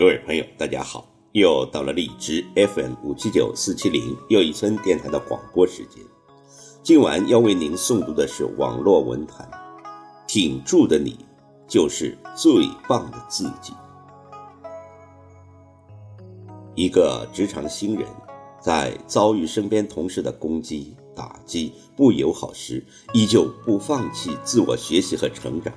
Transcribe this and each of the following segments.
各位朋友，大家好！又到了荔枝 FM 五七九四七零又一村电台的广播时间。今晚要为您诵读的是网络文坛，挺住的你，就是最棒的自己。一个职场新人，在遭遇身边同事的攻击、打击、不友好时，依旧不放弃自我学习和成长。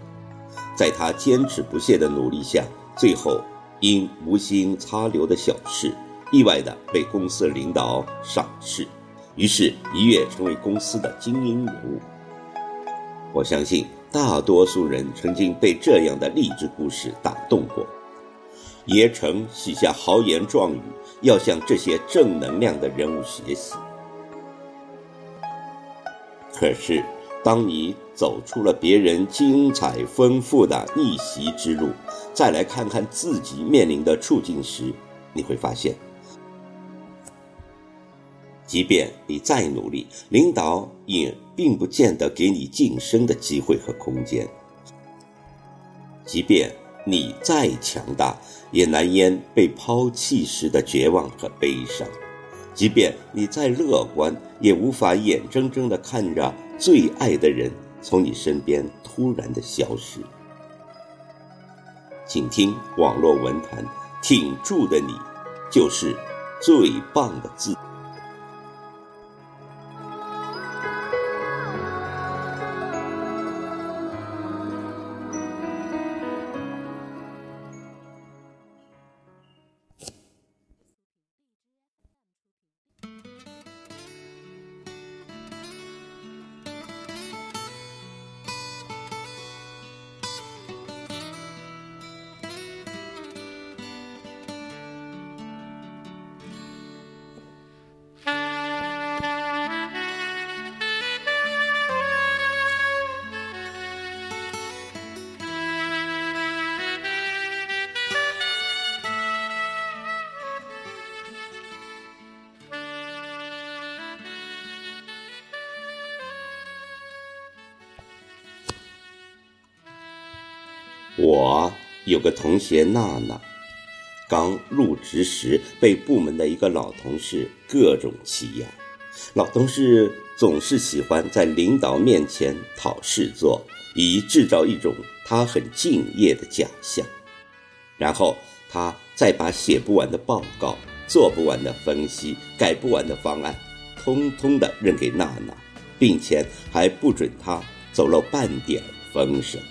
在他坚持不懈的努力下，最后因无心插柳的小事，意外的被公司领导赏识，于是一跃成为公司的精英人物。我相信大多数人曾经被这样的励志故事打动过，也曾许下豪言壮语，要向这些正能量的人物学习。可是。当你走出了别人精彩丰富的逆袭之路，再来看看自己面临的处境时，你会发现，即便你再努力，领导也并不见得给你晋升的机会和空间；即便你再强大，也难掩被抛弃时的绝望和悲伤；即便你再乐观，也无法眼睁睁地看着。最爱的人从你身边突然的消失，请听网络文坛，挺住的你，就是最棒的自。我有个同学娜娜，刚入职时被部门的一个老同事各种欺压。老同事总是喜欢在领导面前讨事做，以制造一种他很敬业的假象。然后他再把写不完的报告、做不完的分析、改不完的方案，通通的扔给娜娜，并且还不准她走漏半点风声。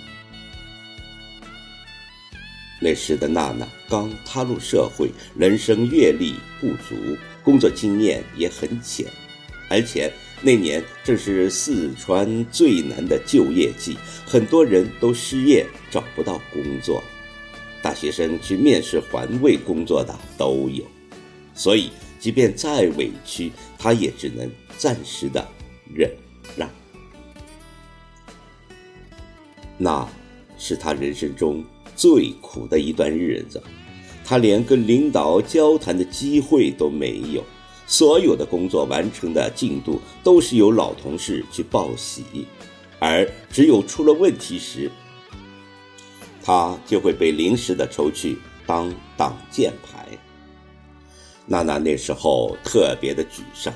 那时的娜娜刚踏入社会，人生阅历不足，工作经验也很浅，而且那年正是四川最难的就业季，很多人都失业，找不到工作，大学生去面试环卫工作的都有，所以即便再委屈，她也只能暂时的忍让。那是她人生中。最苦的一段日子，他连跟领导交谈的机会都没有，所有的工作完成的进度都是由老同事去报喜，而只有出了问题时，他就会被临时的抽去当挡箭牌。娜娜那时候特别的沮丧，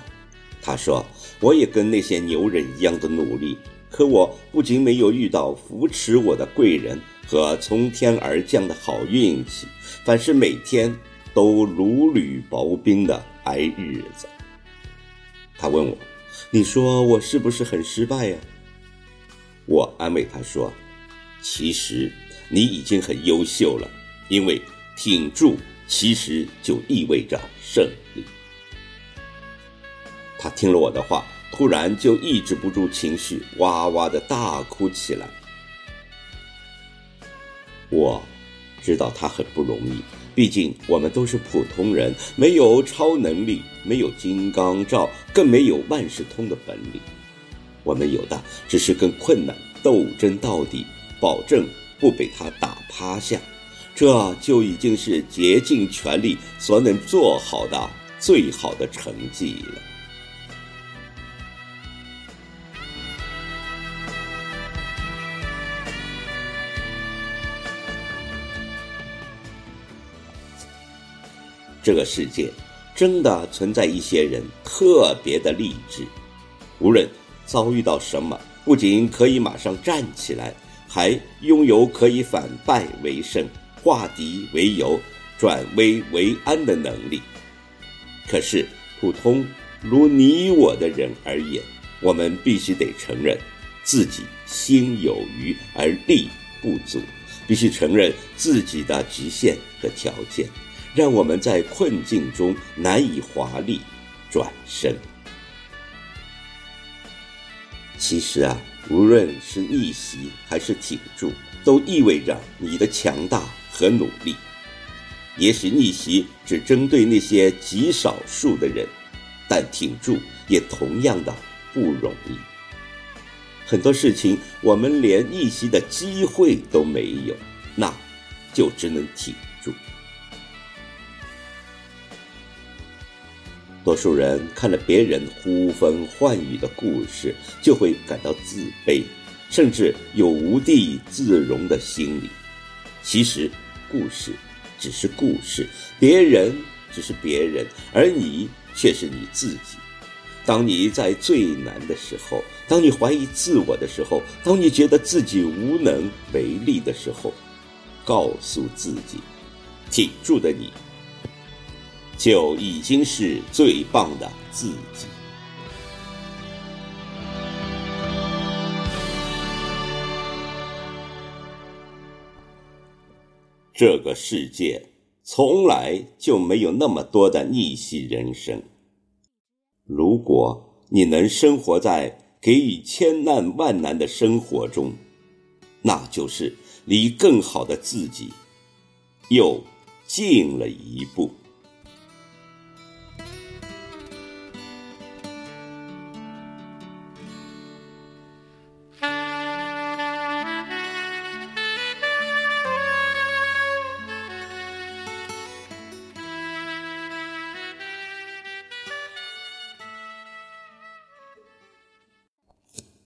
她说：“我也跟那些牛人一样的努力，可我不仅没有遇到扶持我的贵人。”和从天而降的好运气，反是每天都如履薄冰的挨日子。他问我：“你说我是不是很失败呀？”我安慰他说：“其实你已经很优秀了，因为挺住其实就意味着胜利。”他听了我的话，突然就抑制不住情绪，哇哇的大哭起来。我知道他很不容易，毕竟我们都是普通人，没有超能力，没有金刚罩，更没有万事通的本领。我们有的只是跟困难斗争到底，保证不被他打趴下，这就已经是竭尽全力所能做好的最好的成绩了。这个世界真的存在一些人特别的励志，无论遭遇到什么，不仅可以马上站起来，还拥有可以反败为胜、化敌为友、转危为安的能力。可是，普通如你我的人而言，我们必须得承认，自己心有余而力不足，必须承认自己的局限和条件。让我们在困境中难以华丽转身。其实啊，无论是逆袭还是挺住，都意味着你的强大和努力。也许逆袭只针对那些极少数的人，但挺住也同样的不容易。很多事情我们连逆袭的机会都没有，那就只能挺住。多数人看了别人呼风唤雨的故事，就会感到自卑，甚至有无地自容的心理。其实，故事只是故事，别人只是别人，而你却是你自己。当你在最难的时候，当你怀疑自我的时候，当你觉得自己无能为力的时候，告诉自己，挺住的你。就已经是最棒的自己。这个世界从来就没有那么多的逆袭人生。如果你能生活在给予千难万难的生活中，那就是离更好的自己又近了一步。